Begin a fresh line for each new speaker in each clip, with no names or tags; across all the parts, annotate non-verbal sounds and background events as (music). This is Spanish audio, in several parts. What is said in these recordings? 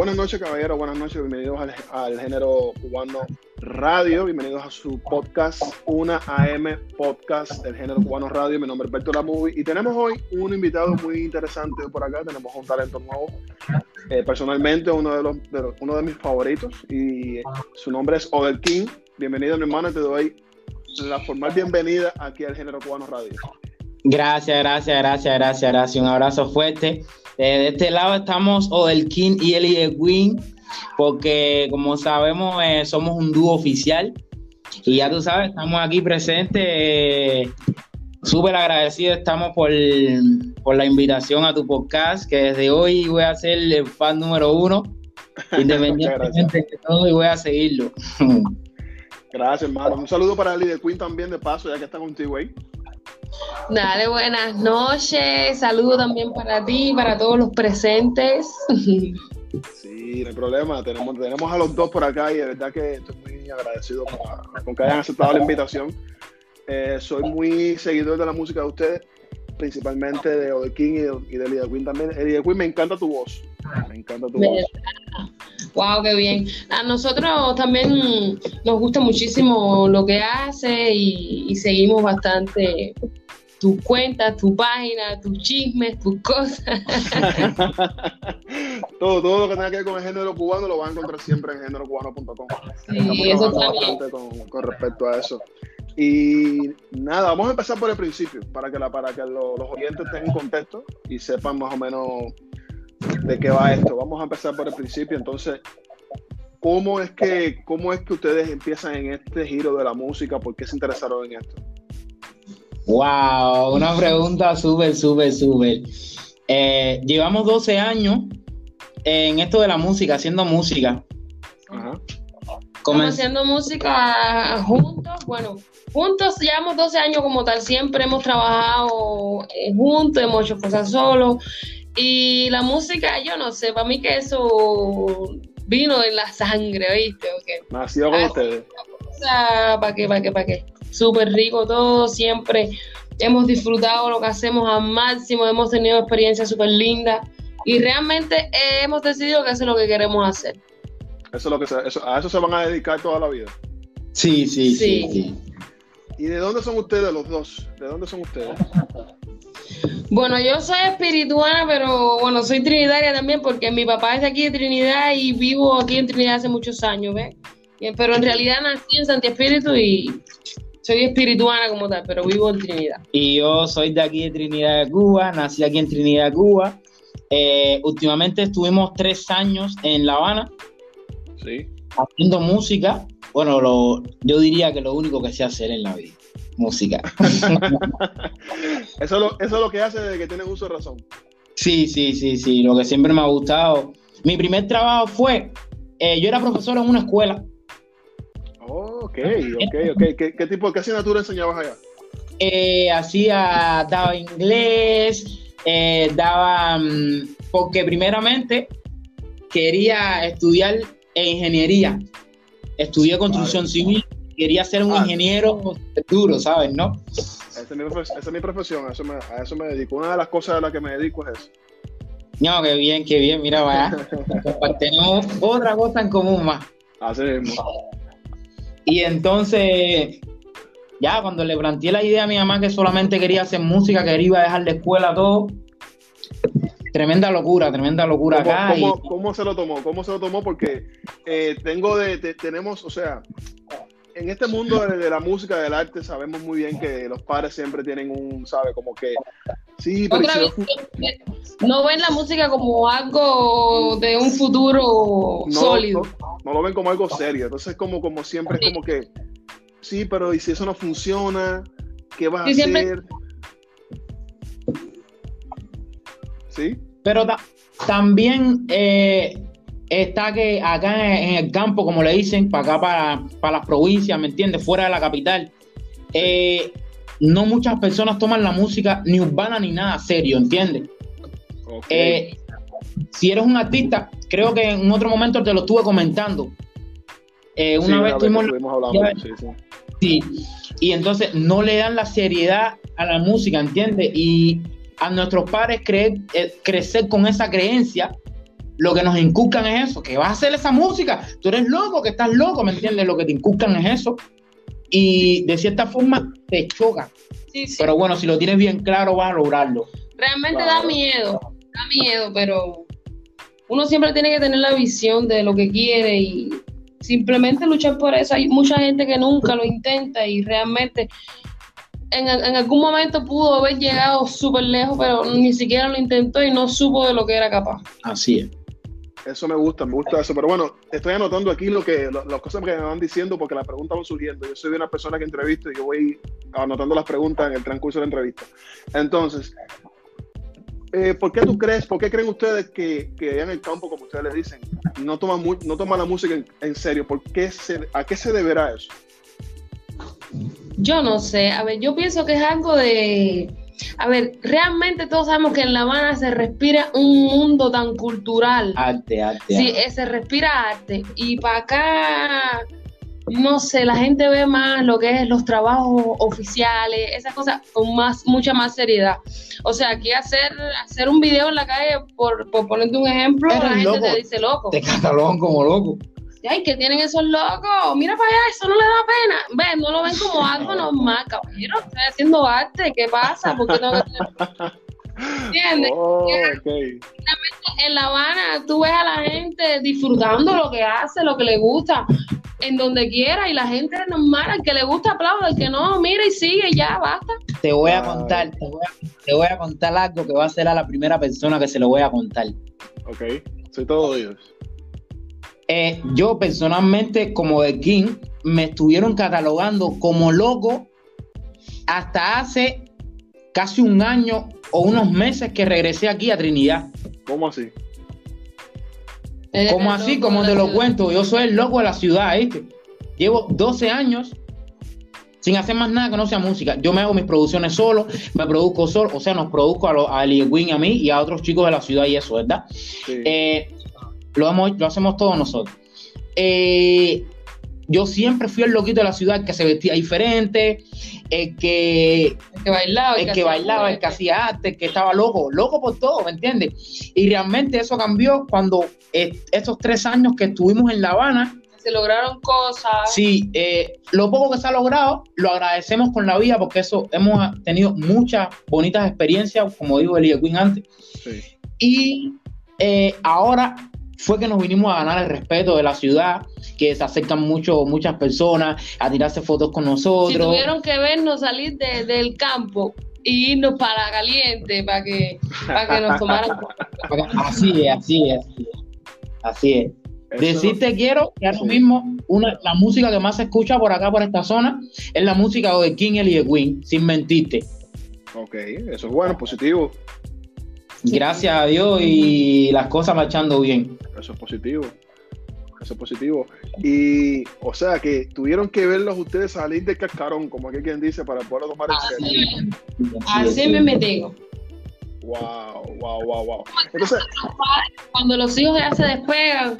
Buenas noches, caballeros. Buenas noches. Bienvenidos al, género cubano radio. Bienvenidos a su podcast, una AM podcast del género cubano radio. Mi nombre es Berto Lamubi y tenemos hoy un invitado muy interesante por acá. Tenemos un talento nuevo. Eh, personalmente, uno de, los, uno de mis favoritos y su nombre es Odell King. Bienvenido, mi hermano. Te doy la formal bienvenida aquí al género cubano radio.
Gracias, gracias, gracias, gracias, gracias. Un abrazo fuerte. Eh, de este lado estamos Odell King y Eli Wing, porque como sabemos eh, somos un dúo oficial. Y ya tú sabes, estamos aquí presentes. Eh, Súper agradecido estamos por, por, la invitación a tu podcast, que desde hoy voy a ser el fan número uno, (laughs) independientemente de todo, y voy a seguirlo. (laughs)
Gracias, hermano. Un saludo para Eli de Queen también, de paso, ya que está contigo ahí.
Dale, buenas noches. Saludo también para ti, para todos los presentes.
Sí, no hay problema. Tenemos, tenemos a los dos por acá y de verdad que estoy muy agradecido con, que hayan aceptado la invitación. Eh, soy muy seguidor de la música de ustedes, principalmente de Ode King y de, Lidia Queen también. Lidia Queen, me encanta tu voz. Me encanta tu voz.
Wow, qué bien. A nosotros también nos gusta muchísimo lo que hace y, y seguimos bastante tus cuentas, tu página, tus chismes, tus cosas. (laughs)
todo, todo lo que tenga que ver con el género cubano lo van a encontrar siempre en génerocubano.com.
Sí, eso también.
Con, con, respecto a eso. Y nada, vamos a empezar por el principio, para que, la, para que los oyentes en contexto y sepan más o menos de qué va esto. Vamos a empezar por el principio. Entonces, ¿cómo es que, cómo es que ustedes empiezan en este giro de la música? ¿Por qué se interesaron en esto?
Wow, una pregunta súper, súper, súper. Eh, llevamos 12 años en esto de la música, haciendo música.
Ajá. haciendo música juntos, bueno, juntos llevamos 12 años como tal, siempre hemos trabajado eh, juntos, hemos hecho cosas solos. Y la música, yo no sé, para mí que eso vino en la sangre, ¿viste?
Nació con ustedes.
¿Para qué, para qué, para qué? súper rico todo, siempre hemos disfrutado lo que hacemos al máximo, hemos tenido experiencias súper lindas y realmente hemos decidido que eso es lo que queremos hacer.
Eso es lo que se, a eso se van a dedicar toda la vida.
Sí, sí, sí,
¿Y de dónde son ustedes los dos? ¿De dónde son ustedes?
Bueno, yo soy espirituana, pero bueno, soy trinitaria también porque mi papá es de aquí de Trinidad y vivo aquí en Trinidad hace muchos años, ¿ves? Pero en realidad nací en Santi Espíritu y soy espirituana como tal, pero vivo en Trinidad.
Y yo soy de aquí de Trinidad de Cuba, nací aquí en Trinidad de Cuba. Eh, últimamente estuvimos tres años en La Habana.
Sí.
Haciendo música. Bueno, lo, yo diría que lo único que sé hacer en la vida. Música.
eso, es lo, eso es lo que hace de que tienes uso de razón.
Sí, sí, sí, sí. Lo que siempre me ha gustado. Mi primer trabajo fue, eh, yo era profesor en una escuela
ok, ok, ok. ¿Qué, tipo, qué asignatura enseñabas allá?
Eh, hacía, daba inglés, eh, daba, mm, porque primeramente quería estudiar ingeniería. Estudié construcción civil, quería ser un ah. ingeniero duro, ¿sabes? ¿No?
Esa es, mi, profesión, a eso, me, a eso me dedico. Una de las cosas a las que me dedico es eso.
No, qué bien, qué bien, mira, vaya. (laughs) Tenemos otra cosa en común más.
Así mismo.
Y entonces, ya cuando le planteé la idea a mi mamá que solamente quería hacer música, que iba a dejar de escuela todo, tremenda locura, tremenda locura acá.
¿cómo, se lo tomó? ¿Cómo se lo tomó? Porque eh, tengo de, tenemos, o sea, en este mundo de, la música, del arte, sabemos muy bien que los padres siempre tienen un, ¿sabe? Como que, sí, pero
no ven la música como algo de un futuro sólido.
No, lo ven como algo serio. Entonces, como, como siempre es como que, sí, pero ¿y si eso no funciona? ¿Qué vas a hacer? ¿Sí?
Pero también eh, está que acá en, el campo, como le dicen, para acá, para, las provincias, ¿me entiendes? Fuera de la capital, eh, no muchas personas toman la música ni urbana ni nada serio, ¿entiendes? Eh, si eres un artista, creo que en otro momento te lo estuve comentando. Eh, una vez sí, sí. sí, y entonces no le dan la seriedad a la música, ¿entiendes? Y a nuestros padres creer, crecer con esa creencia lo que nos inculcan es eso, que vas a hacer esa música, tú eres loco, que estás loco, ¿me entiendes? Lo que te inculcan es eso. Y de cierta forma te choca. Sí, sí. Pero bueno, si lo tienes bien claro, vas a lograrlo.
Realmente da miedo, da miedo, pero uno siempre tiene que tener la visión de lo que quiere y simplemente luchar por eso. Hay mucha gente que nunca lo intenta y realmente en, algún momento pudo haber llegado súper lejos, pero ni siquiera lo intentó y no supo de lo que era capaz.
Así es.
Eso me gusta, me gusta eso. Pero bueno, estoy anotando aquí lo que, las cosas que me van diciendo porque las preguntas van surgiendo. Yo soy una persona que entrevisto y yo voy anotando las preguntas en el transcurso de la entrevista. Entonces, eh, ¿por qué tú crees, por qué creen ustedes que, que en el campo, como ustedes le dicen, no toman, no toma la música en, serio? ¿Por qué se, ¿A qué se deberá eso?
Yo no sé, a ver, yo pienso que es algo de, a ver, realmente todos sabemos que en La Habana se respira un mundo tan cultural.
Arte, arte.
Sí, se respira arte. Y para acá no sé, la gente ve más lo que es los trabajos oficiales, esas cosas con más, mucha más seriedad. O sea, aquí hacer, hacer un video en la calle, por, por ponerte un ejemplo, la gente te dice loco.
Te catalogan como loco.
Ay, que tienen esos locos, mira para allá, eso no le da pena. Ven, no lo ven como (laughs) algo normal, caballero, estoy haciendo arte, ¿qué pasa? ¿Por qué tengo que ¿Entiendes? Oh, en La Habana tú ves a la gente disfrutando lo que hace, lo que le gusta en donde quiera y la gente es normal, al que le gusta aplaude, al que no, mira y sigue, ya, basta.
Te voy a contar, te voy a, contar algo que va a ser a la primera persona que se lo voy a contar.
Ok, soy todo Dios.
Eh, yo personalmente, como de King, me estuvieron catalogando como loco hasta hace casi un año o unos meses que regresé aquí a Trinidad.
¿Cómo así?
Como así, como te lo cuento, yo soy el loco de la ciudad, ¿viste? Llevo 12 años sin hacer más nada que no sea música. Yo me hago mis producciones solo, me produzco solo, o sea, nos produzco a, a Wing, a mí y a otros chicos de la ciudad y eso, ¿verdad? Eh, lo, lo hacemos todos nosotros. Eh, yo siempre fui el loquito de la ciudad que se vestía diferente, el que,
que bailaba,
el, que, bailaba, el que hacía arte, el que estaba loco, loco por todo, ¿me entiendes? Y realmente eso cambió cuando eh, estos tres años que estuvimos en La Habana.
Se lograron cosas.
Sí, eh, lo poco que se ha logrado, lo agradecemos con la vida porque eso hemos tenido muchas bonitas experiencias, como dijo Elie Quinn antes. Sí. Y eh, ahora fue que nos vinimos a ganar el respeto de la ciudad, que se acercan mucho, muchas personas a tirarse fotos con nosotros. Si
tuvieron que vernos salir del campo e irnos para caliente para que, para que nos tomaran. (laughs)
así es, así es, así es. Decirte quiero que ahora mismo una, la música que más se escucha por acá, por esta zona, es la música de King y de Queen, sin mentirte.
Ok, eso es bueno, positivo.
Gracias a Dios y las cosas marchando bien.
Eso es positivo. Eso es positivo. Y, o sea, que tuvieron que verlos ustedes salir del cascarón, como aquí quien dice, para poder tomar el
serio. Así me metí.
Wow, wow, wow, wow. Entonces,
cuando los hijos ya se despegan,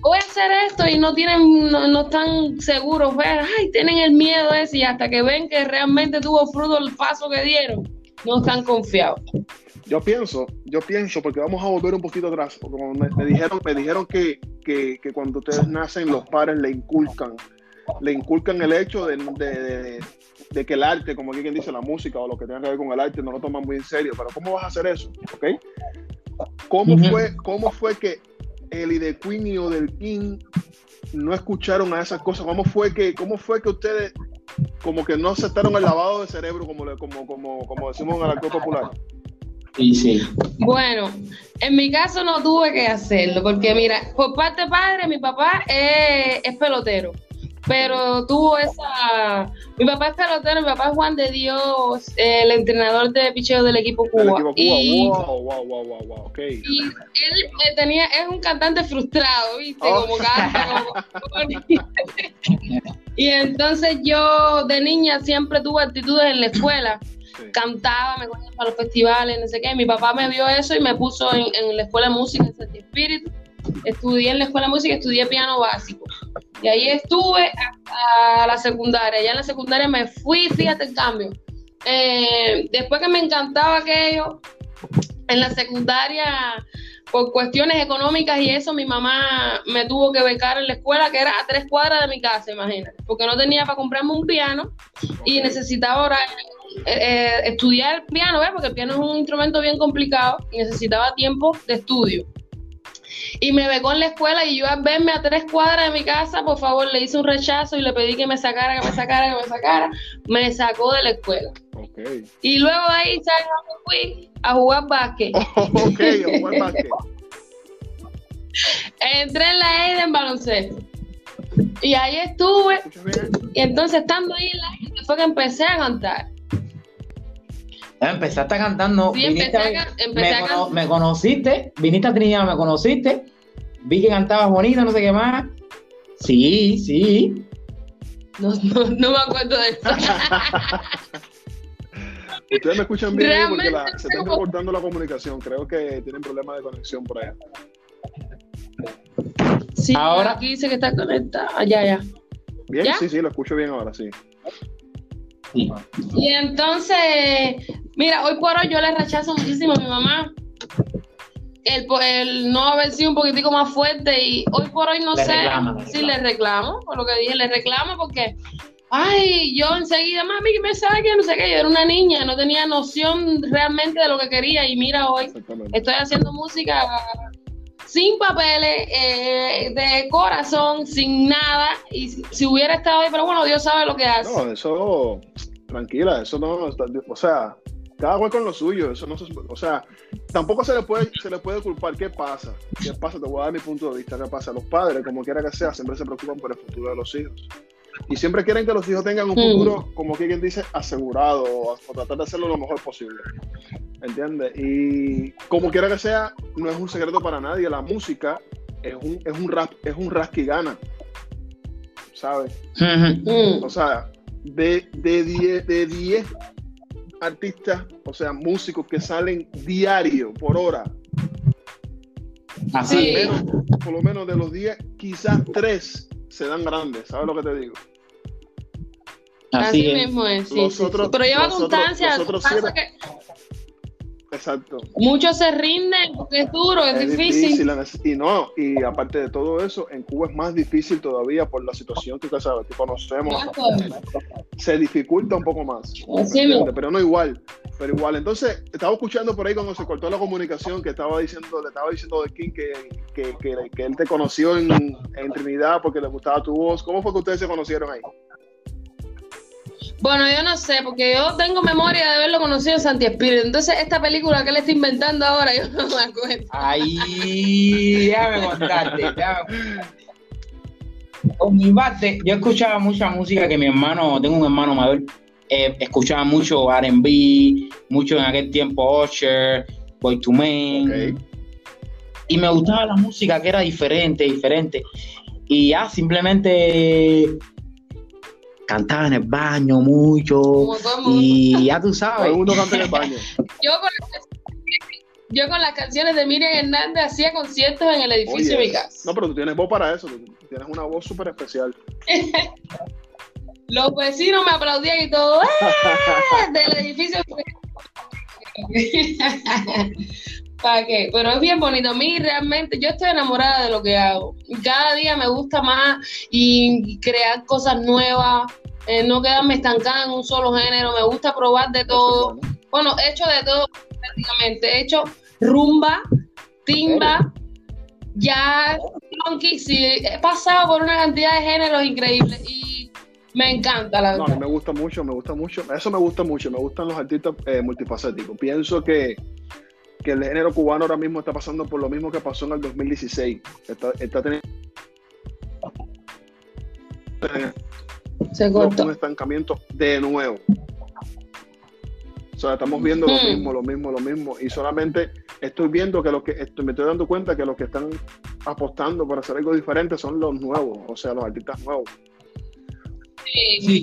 voy a hacer esto y no tienen, no, están seguros, ver, ay, tienen el miedo ese y hasta que ven que realmente tuvo fruto el paso que dieron, no están confiados.
Yo pienso, yo pienso, porque vamos a volver un poquito atrás, porque me, dijeron, me dijeron que, que, que, cuando ustedes nacen los padres le inculcan, le inculcan el hecho de, de, de, que el arte, como aquí quien dice la música o lo que tenga que ver con el arte, no lo toman muy en serio. Pero ¿cómo vas a hacer eso? ¿Okay? ¿Cómo, fue, ¿Cómo fue que el y de Queen o del King no escucharon a esas cosas? ¿Cómo fue que, cómo fue que ustedes como que no aceptaron el lavado de cerebro, como, como, como, como decimos en el actor popular?
Sí,
Bueno, en mi caso no tuve que hacerlo, porque mira, por parte de padre, mi papá es, pelotero, pero tuvo esa... Mi papá es pelotero, mi papá es Juan de Dios, el entrenador de picheo del equipo Cuba. Y, wow, wow, wow, wow, okay. y él eh, tenía, es un cantante frustrado, ¿viste? Oh. Como canta, (laughs) (laughs) y entonces yo de niña siempre tuve actitudes en la escuela cantaba, me cogía para los festivales, no sé qué. Mi papá me vio eso y me puso en, la escuela de música en Santi Espíritu. Estudié en la escuela de música, estudié piano básico. Y ahí estuve hasta la secundaria. Ya en la secundaria me fui, fíjate el cambio. Eh, después que me encantaba aquello, en la secundaria por cuestiones económicas y eso, mi mamá me tuvo que becar en la escuela, que era a tres cuadras de mi casa, imagínate, porque no tenía para comprarme un piano y necesitaba ahora eh, eh, estudiar piano, ¿ves? porque el piano es un instrumento bien complicado y necesitaba tiempo de estudio. Y me becó en la escuela y yo al verme a tres cuadras de mi casa, por favor, le hice un rechazo y le pedí que me sacara, que me sacara, que me sacara. Me sacó de la escuela. Y luego de ahí, ¿sabes? Me fui a jugar básquet. (laughs)
ok, a jugar básquet. (laughs)
Entré en la EIDE en baloncesto. Y ahí estuve. Y entonces, estando ahí en la EIDE, fue que empecé a cantar.
Empezaste cantando.
Sí, empecé a, empecé
me, me, conociste, viniste a Trinidad, me conociste, vi que cantabas bonito, no sé qué más. Sí, sí.
No, no, no me acuerdo de eso. (laughs)
Ustedes me escuchan bien porque se está cortando la comunicación. Creo que tienen problemas de conexión por allá.
Sí, ahora aquí dice que está conectada. Ah, ya, ya.
Bien, sí, sí, lo escucho bien ahora, sí.
Y entonces, mira, hoy por hoy yo le rechazo muchísimo a mi mamá. El, el, no haber sido un poquitico más fuerte y hoy por hoy no sé si le reclamo, por lo que dije, le reclamo porque, ay, yo enseguida, mami, que me saque, no sé qué, yo era una niña, no tenía noción realmente de lo que quería y mira hoy, estoy haciendo música sin papeles, eh, de corazón, sin nada. Y si, hubiera estado ahí, pero bueno, Dios sabe lo que hace.
No, eso, tranquila, eso no, o sea, cada cual con lo suyo, eso no o sea, tampoco se le puede, se le puede culpar. ¿Qué pasa? ¿Qué pasa? Te voy a dar mi punto de vista. ¿Qué pasa? Los padres, como quiera que sea, siempre se preocupan por el futuro de los hijos. Y siempre quieren que los hijos tengan un hmm. futuro, como quien dice, asegurado o, o tratar de hacerlo lo mejor posible. ¿entiendes? Y como quiera que sea, no es un secreto para nadie, la música es un, es un, rap, es un gana, ¿sabes? o sea, de 10 de diez artistas, o sea, músicos que salen diario, por hora,
Así
por lo menos de los 10, quizás 3 se dan grandes, ¿sabes lo que te digo?
Así, mismo es, sí, Pero lleva constancia. que
Exacto.
Muchos se rinden porque es duro, es, difícil.
Y no, y aparte de todo eso, en Cuba es más difícil todavía por la situación que usted sabe, que conocemos. Se dificulta un poco más. pero no igual. Pero igual. Entonces, estaba escuchando por ahí cuando se cortó la comunicación que estaba diciendo, le estaba diciendo de King que, que, que, él te conoció en, en Trinidad porque le gustaba tu voz. ¿Cómo fue que ustedes se conocieron ahí?
Bueno, yo no sé, porque yo tengo memoria de haberlo conocido en Santi Espíritu. Entonces, esta película que él está inventando ahora, (laughs) yo no me acuerdo.
Ay, déjame contarte, déjame Con mi bate, yo escuchaba mucha música que mi hermano, tengo un hermano mayor, eh, escuchaba mucho RB, mucho en aquel tiempo Usher, Boy to Men. Y me gustaba la música que era diferente, diferente. Y ya simplemente cantaba en el baño mucho. Y ya tú sabes.
Uno canta en el baño. (laughs)
Yo con, las canciones de Miriam Hernández hacía conciertos en el edificio de mi casa.
No, pero tú tienes voz para eso. tienes una voz súper especial. (laughs)
Los vecinos me aplaudían y todo. ¡Eh! (laughs) Del edificio. ¿Para qué? Pero es bien bonito. A mí realmente, yo estoy enamorada de lo que hago. Cada día me gusta más y crear cosas nuevas, eh, no quedarme estancada en un solo género. Me gusta probar de todo. Bueno, he hecho de todo prácticamente. He hecho rumba, timba, jazz, funky. Sí, he pasado por una cantidad de géneros increíbles y me encanta la verdad.
No, me gusta mucho, me gusta mucho. Eso me gusta mucho. Me gustan los artistas eh, multifacéticos. Pienso que que el género cubano ahora mismo está pasando por lo mismo que pasó en el 2016. Está, teniendo un estancamiento de nuevo. O sea, estamos viendo lo hmm. mismo, lo mismo, lo mismo. Y solamente estoy viendo que lo que estoy, me estoy dando cuenta que los que están apostando para hacer algo diferente son los nuevos, o sea, los artistas nuevos.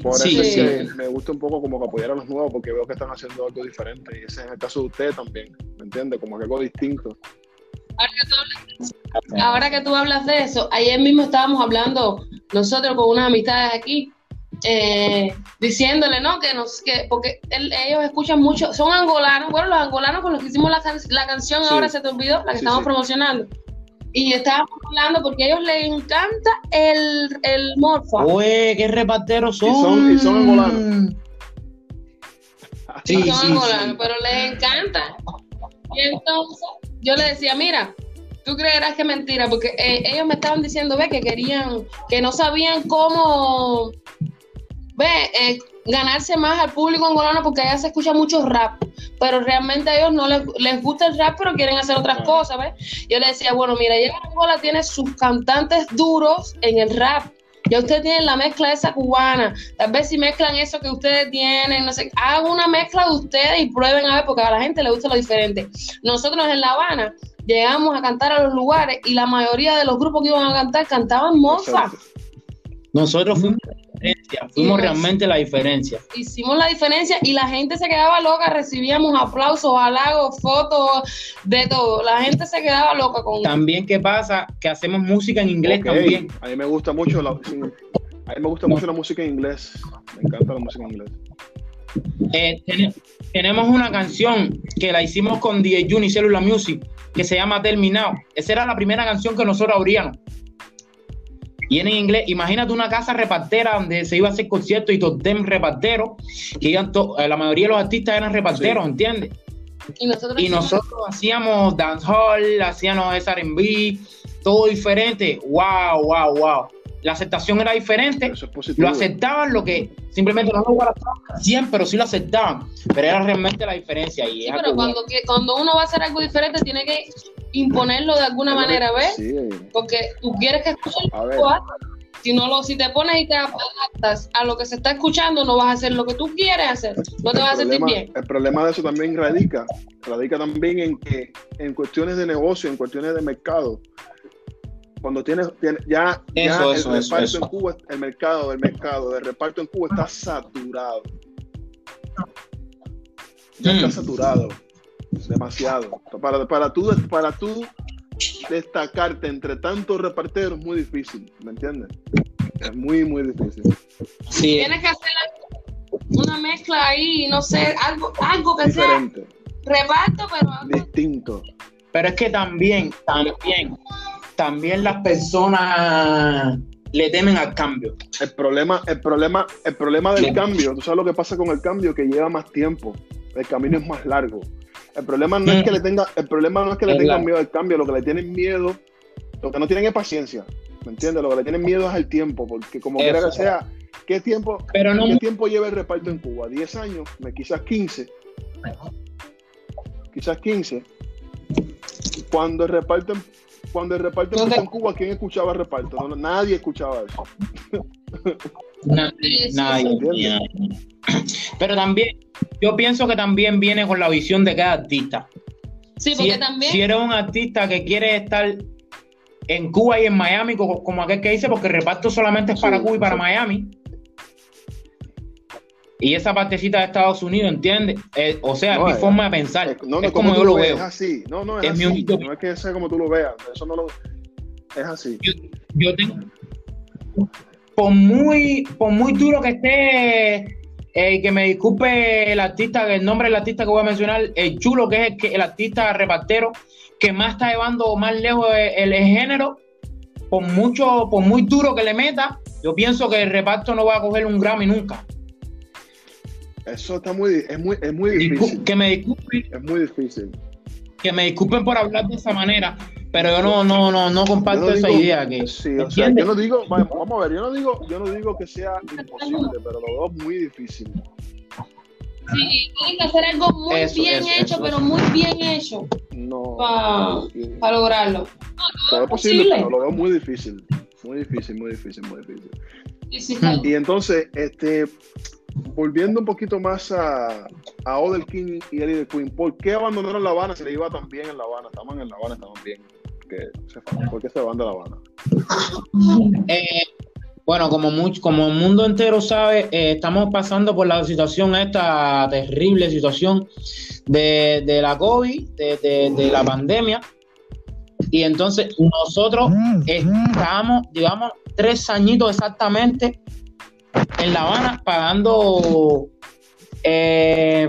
Por eso es que me gusta un poco como que apoyar a los nuevos porque veo que están haciendo algo diferente. Y ese es el caso de usted también, ¿me entiende? Como que algo distinto.
Ahora que, tú hablas, de eso, ayer mismo estábamos hablando nosotros con unas amistades aquí eh, diciéndole, ¿no? Que nos, que, porque ellos escuchan mucho, son angolanos, bueno, los angolanos con los que hicimos la, la canción, ahora se te olvidó, la que estamos promocionando. Y estábamos hablando porque a ellos les encanta el, el morfa.
Uy, qué reparteros son.
Y son, y son angolanos.
Sí, son angolanos, pero les encanta. Y entonces yo le decía, mira, tú creerás que es mentira, porque eh, ellos me estaban diciendo, ve, que querían, que no sabían cómo, ve, eh, ganarse más al público angolano porque allá se escucha mucho rap, pero realmente a ellos no les, les gusta el rap, pero quieren hacer otras cosas, ¿ves? Yo le decía, bueno, mira, ya Angola tiene sus cantantes duros en el rap, ya ustedes tienen la mezcla esa cubana. Tal vez si mezclan eso que ustedes tienen, no sé, hagan una mezcla de ustedes y prueben a ver, porque a la gente le gusta lo diferente. Nosotros en La Habana llegamos a cantar a los lugares y la mayoría de los grupos que iban a cantar cantaban mofa.
Nosotros fuimos diferencia, fuimos realmente la diferencia.
Hicimos la diferencia y la gente se quedaba loca, recibíamos aplausos, halagos, fotos, de todo. La gente se quedaba loca con
También qué pasa que hacemos música en inglés también.
A mí me gusta mucho la, a mí me gusta mucho la música en inglés. Me encanta la música en inglés.
Eh, tenemos una canción que la hicimos con DJ Juni Cellular Music que se llama Terminado. Esa era la primera canción que nosotros abríamos. Y en inglés, imagínate una casa repartera donde se iba a hacer conciertos y todos dem reparteros, que iban eh, la mayoría de los artistas eran reparteros, ¿entiendes?
Y nosotros,
y nosotros hacíamos dancehall, hacíamos R&B, todo diferente. Wow, wow, wow la aceptación era diferente, lo aceptaban lo que simplemente no lo siempre, pero sí lo aceptaban, pero era realmente la diferencia. Y
sí, pero cuando, cuando uno va a hacer algo diferente tiene que imponerlo de alguna manera, ¿ves? Porque tú quieres que escuchen si no lo, si te pones y te adaptas a lo que se está escuchando, no vas a hacer lo que tú quieres hacer, no te vas a sentir bien.
El problema de eso también radica, radica también en que en cuestiones de negocio, en cuestiones de mercado, cuando tienes, ya, el reparto en Cuba, el mercado del mercado de reparto en Cuba está saturado. Ya está mm. saturado. Demasiado. Para, para, tú, para tú destacarte entre tantos reparteros es muy difícil, ¿me entiendes? Es muy, muy difícil.
Tienes que hacer una mezcla ahí, no sé, algo, algo que Diferente. sea reparto, pero
distinto.
Pero es que también, también, también las personas le temen al cambio.
El problema, el problema, el problema del cambio, tú sabes lo que pasa con el cambio, que lleva más tiempo, el camino es más largo. El problema no es que le tenga, el problema no es que le tengan miedo al cambio, lo que le tienen miedo, lo que no tienen es paciencia, ¿me entiendes? Lo que le tienen miedo es el tiempo, porque como quiera que sea, ¿qué tiempo, ¿qué tiempo lleva el reparto en Cuba? ¿10 años? Quizás 15. Quizás 15. Cuando el reparto cuando el reparto empezó en Cuba, ¿quién escuchaba el reparto? nadie escuchaba eso. (laughs)
nadie, Pero también, yo pienso que también viene con la visión de cada artista.
Sí, porque también.
Si eres un artista que quiere estar en Cuba y en Miami, como, aquel que dice, porque el reparto solamente es para Cuba y para Miami. Y esa partecita de Estados Unidos, ¿entiendes? Eh, o sea, es mi forma de pensar. Es, no, no, como, yo lo veo.
Es así. No, no, es, así. no es que sea como tú lo veas. Eso no lo. Es así.
Yo, tengo. Por muy, por muy duro que esté, eh, que me disculpe el artista, el nombre del artista que voy a mencionar, el chulo, que es el, que, el artista repartero que más está llevando más lejos el, el, género, por mucho, por muy duro que le meta, yo pienso que el reparto no va a coger un Grammy nunca.
Eso está muy, es muy, es muy difícil.
Que me disculpen.
Es muy difícil.
Que me disculpen por hablar de esa manera, pero yo no, no, no, no comparto esa idea. Que,
sí, o sea, yo no digo, vamos a ver, yo no digo, yo no digo que sea imposible, pero lo veo muy difícil.
Sí, tiene que hacer algo muy bien hecho, pero muy bien hecho.
No.
Para lograrlo.
No, es posible, pero lo veo muy difícil. Muy difícil, muy difícil, muy difícil. y entonces, este, volviendo un poquito más a, a Odell King y Eddie de Queen, ¿por qué abandonaron La Habana? Se le iba tan bien en La Habana, estaban en La Habana, estaban bien. ¿Por qué se van de La Habana?
Eh, bueno, como, como el mundo entero sabe, eh, estamos pasando por la situación, esta terrible situación de, de la COVID, de, de, la pandemia. Y entonces nosotros estamos, digamos, tres añitos exactamente en La Habana pagando... Eh,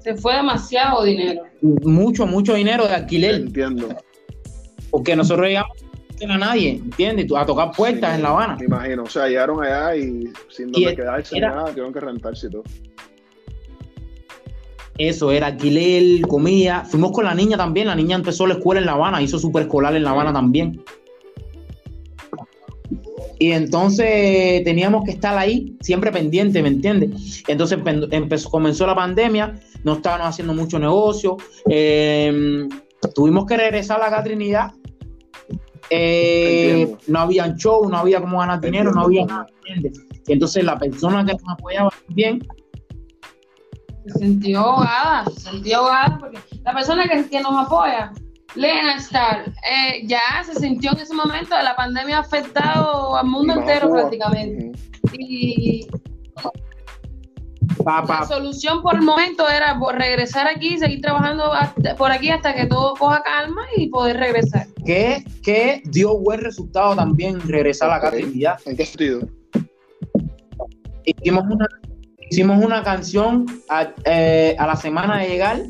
Se fue demasiado dinero.
Mucho, mucho dinero de alquiler.
Entiendo.
Porque nosotros llegamos a nadie, ¿entiendes? A tocar puertas en La Habana.
Me imagino, o sea, llegaron allá y sin donde quedarse era, nada, tuvieron que rentarse y todo.
Eso era alquiler, comida. Fuimos con la niña también. La niña empezó la escuela en La Habana, hizo superescolar en La Habana también. Y entonces teníamos que estar ahí, siempre pendiente, ¿me entiendes? Entonces empezó, comenzó la pandemia, no estábamos haciendo mucho negocio. Em, tuvimos que regresar a la Trinidad. Eh, no había show, no había cómo ganar dinero, no había nada. ¿entiendes? entonces la persona que nos apoyaba bien
se sintió ahogada, se sintió ahogada porque la persona que, que nos apoya, Lena Star, eh, ya se sintió en ese momento, la pandemia ha afectado al mundo entero prácticamente. Y la solución por el momento era regresar aquí, seguir trabajando por aquí hasta que todo coja calma y poder regresar.
Que, que dio buen resultado también regresar a la actividad.
¿En qué sentido?
Hicimos una hicimos una canción eh, a, la semana de llegar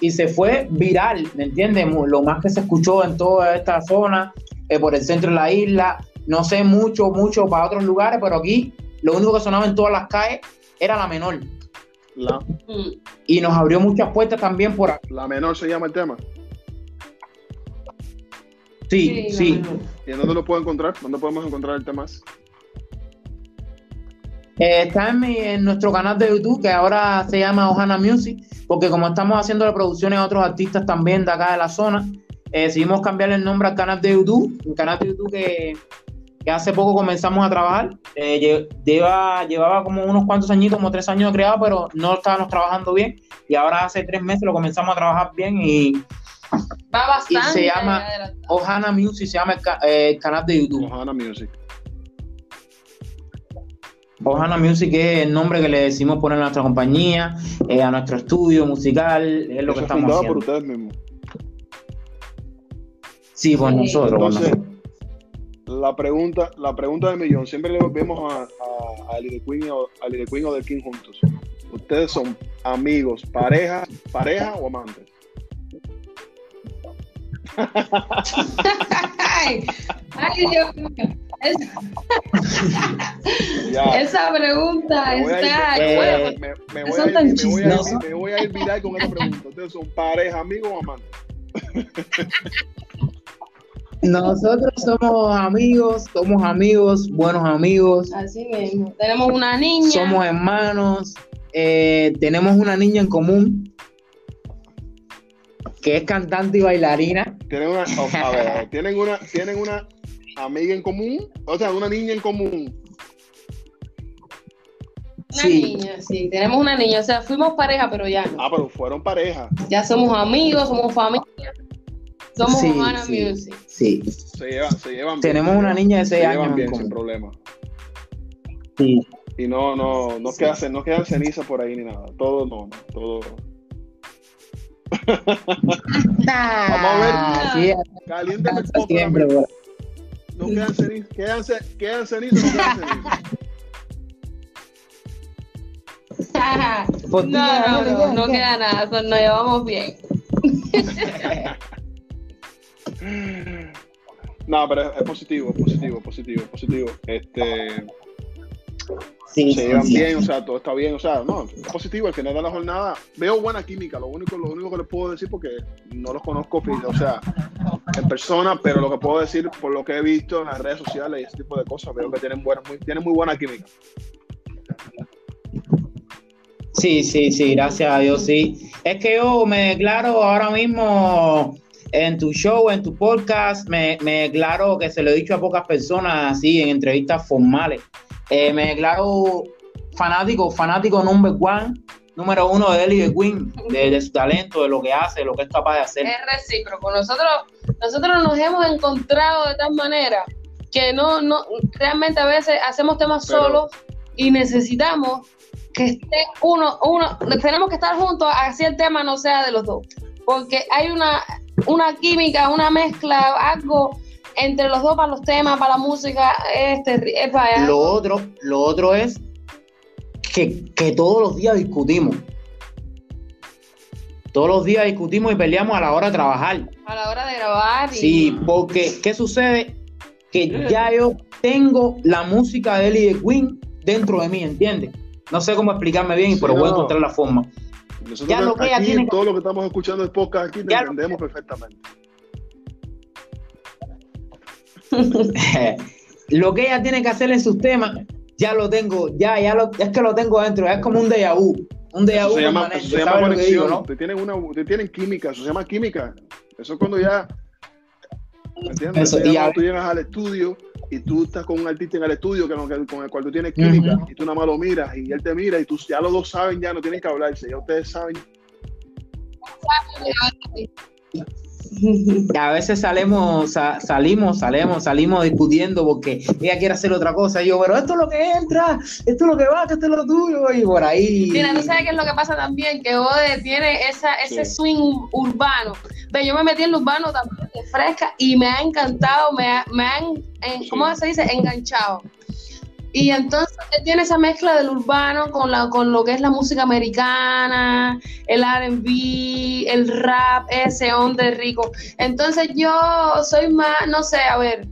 y se fue viral, ¿me entiendes? Lo más que se escuchó en toda esta zona, eh, por el centro de la isla, no sé mucho, mucho para otros lugares, pero aquí lo único que sonaba en todas las calles era la menor.
La.
Y nos abrió muchas puertas también por aquí.
La menor se llama el tema.
Sí, sí.
¿Y en dónde lo puedo encontrar? ¿Dónde podemos encontrar el tema?
Eh, está en, nuestro canal de YouTube que ahora se llama Ohana Music, porque como estamos haciendo producciones a otros artistas también de acá de la zona, eh, decidimos cambiarle el nombre al canal de YouTube, un canal de YouTube que, hace poco comenzamos a trabajar. Eh, lleva, llevaba como unos cuantos añitos, como tres años creado, pero no estábamos trabajando bien. Y ahora hace tres meses lo comenzamos a trabajar bien y,
Va bastante
y se llama Ohana Music, se llama el, canal de YouTube.
Ohana Music.
Ohana Music es el nombre que le decimos poner a nuestra compañía, eh, a nuestro estudio musical, es lo que estamos haciendo.
por ustedes mismos.
Sí, por nosotros. Entonces,
la pregunta, la pregunta de millón, siempre le vemos a, a, a Queen o, a Queen o The King juntos. ¿Ustedes son amigos, pareja, pareja o amantes?
ay, ay, Dios mío. Esa pregunta está.
me, voy a ir, me, voy a ir, viral con esa pregunta. ¿Ustedes son pareja, amigos o amantes? (laughs)
Nosotros somos amigos, somos amigos, buenos amigos.
Así mismo. Tenemos una niña.
Somos hermanos. Eh, tenemos una niña en común que es cantante y bailarina.
Tienen una, a ver, tienen una, tienen una amiga en común, o sea, una niña en común.
Una niña, sí, tenemos una niña, o sea, fuimos pareja, pero ya
Ah, pero fueron pareja.
Ya somos amigos, somos familia. Somos sí, Music.
Sí.
Se llevan, se llevan
Tenemos una niña de 6
se
años.
Llevan bien, sin problema.
Sí.
Y no, no, no, quedan, no quedan cenizas por ahí ni nada. Todo, no, todo. (laughs) Vamos a ver. Sí, Caliente el
siempre,
no quedan cenizas, quedan, quedan cenizas, no quedan cenizas. (laughs)
no, no, no, no queda nada, nos llevamos bien. (laughs)
no, pero es, positivo, es positivo, positivo, positivo. Este,
sí,
se llevan bien, o sea, todo está bien, o sea, no, es positivo, al final de la jornada veo buena química, lo único, lo único que les puedo decir porque no los conozco, o sea, en persona, pero lo que puedo decir por lo que he visto en las redes sociales y ese tipo de cosas, veo que tienen buena, muy, tienen muy buena química.
Sí, sí, sí, gracias a Dios, sí. Es que yo me declaro ahora mismo en tu show, en tu podcast, me, me declaro que se lo he dicho a pocas personas así en entrevistas formales. Eh, me declaro fanático, fanático number one número uno de él y de Queen, de, su talento, de lo que hace, de lo que es capaz de hacer.
Es recíproco. Nosotros, nosotros nos hemos encontrado de tal manera que no, no, realmente a veces hacemos temas solos y necesitamos que esté uno, uno, tenemos que estar juntos, así el tema no sea de los dos. Porque hay una, una química, una mezcla, algo entre los dos para los temas, para la música, este, es para
Lo otro, lo otro es que, que todos los días discutimos. Todos los días discutimos y peleamos a la hora de trabajar.
A la hora de grabar.
Sí, porque ¿qué sucede? Que ya yo tengo la música de Ellie de Queen dentro de mí, ¿entiendes? No sé cómo explicarme bien, pero voy a encontrar la forma.
Ya lo que aquí, tiene... todo lo que estamos escuchando el podcast aquí, te entendemos perfectamente. (laughs)
lo que ella tiene que hacer en sus temas, ya lo tengo, ya, ya lo, es que lo tengo dentro, es como un déjà vu. Un déjà vu.
Se llama, se llama conexión, ¿no? te, tienen una, te tienen química, eso se llama química. Eso es cuando ya, ¿entiendes? Eso, ya, tú llegas al estudio y tú estás con un artista en el estudio que, con el cual tú tienes química y tú nada más lo miras y él te mira y tú ya los dos saben ya, no tienen que hablarse, ya ustedes saben. (laughs)
a veces salimos, salimos, salimos, salimos discutiendo porque ella quiere hacer otra cosa. Y yo, pero esto es lo que entra, esto es lo que va, esto es lo tuyo, y por ahí.
Mira, tú sabes qué es lo que pasa también, que Ode tiene esa, ese swing urbano. Pero yo me metí en lo urbano también fresca y me ha encantado, me, me han, ¿cómo se dice? Enganchado. Y entonces él tiene esa mezcla del urbano con, la, con lo que es la música americana, el RB, el rap, ese onda rico. Entonces yo soy más, no sé, a ver,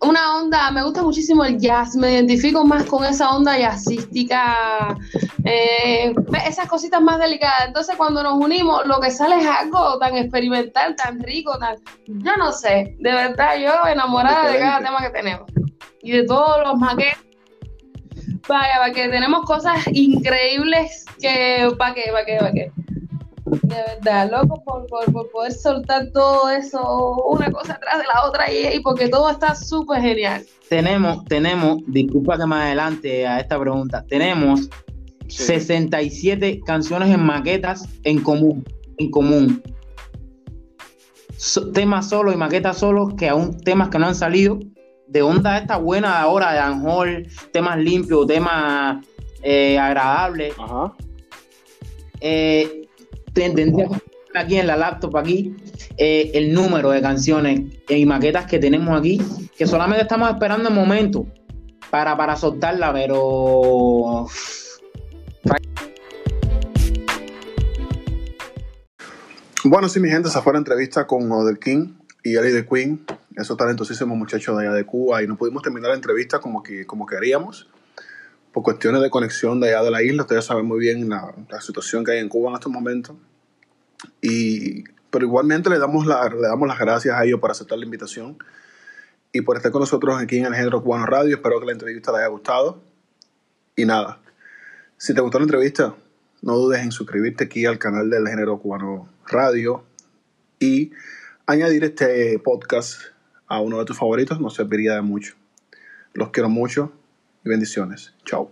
una onda, me gusta muchísimo el jazz, me identifico más con esa onda jazzística, eh, esas cositas más delicadas. Entonces cuando nos unimos, lo que sale es algo tan experimental, tan rico, tan, yo no sé, de verdad, yo enamorada de cada tema que tenemos y de todos los maquetes. Vaya, para que tenemos cosas increíbles que, para qué, para qué, para qué. De verdad, loco por, por, poder soltar todo eso, una cosa atrás de la otra y, porque todo está súper genial.
Tenemos, tenemos, disculpa que más adelante a esta pregunta, tenemos 67 canciones en maquetas en común, en común. temas solo y maquetas solo, que aún temas que no han salido, de onda esta buena ahora de Anjol, temas limpios, temas eh, agradables. Ajá. Eh, tendría aquí en la laptop aquí eh, el número de canciones y maquetas que tenemos aquí, que solamente estamos esperando el momento para, para soltarla, pero
Bueno, sí, mi gente, esa fue la entrevista con Odell King y Ellie de Queen esos talentosísimos muchachos de allá de Cuba, y no pudimos terminar la entrevista como, que, como queríamos, por cuestiones de conexión de allá de la isla. Ustedes saben muy bien la, situación que hay en Cuba en estos momentos. Y, pero igualmente le damos, la, le damos las gracias a ellos por aceptar la invitación y por estar con nosotros aquí en el Género Cubano Radio. Espero que la entrevista les haya gustado. Y nada, si te gustó la entrevista, no dudes en suscribirte aquí al canal del Género Cubano Radio y añadir este podcast a uno de tus favoritos nos serviría de mucho. Los quiero mucho y bendiciones. Chao.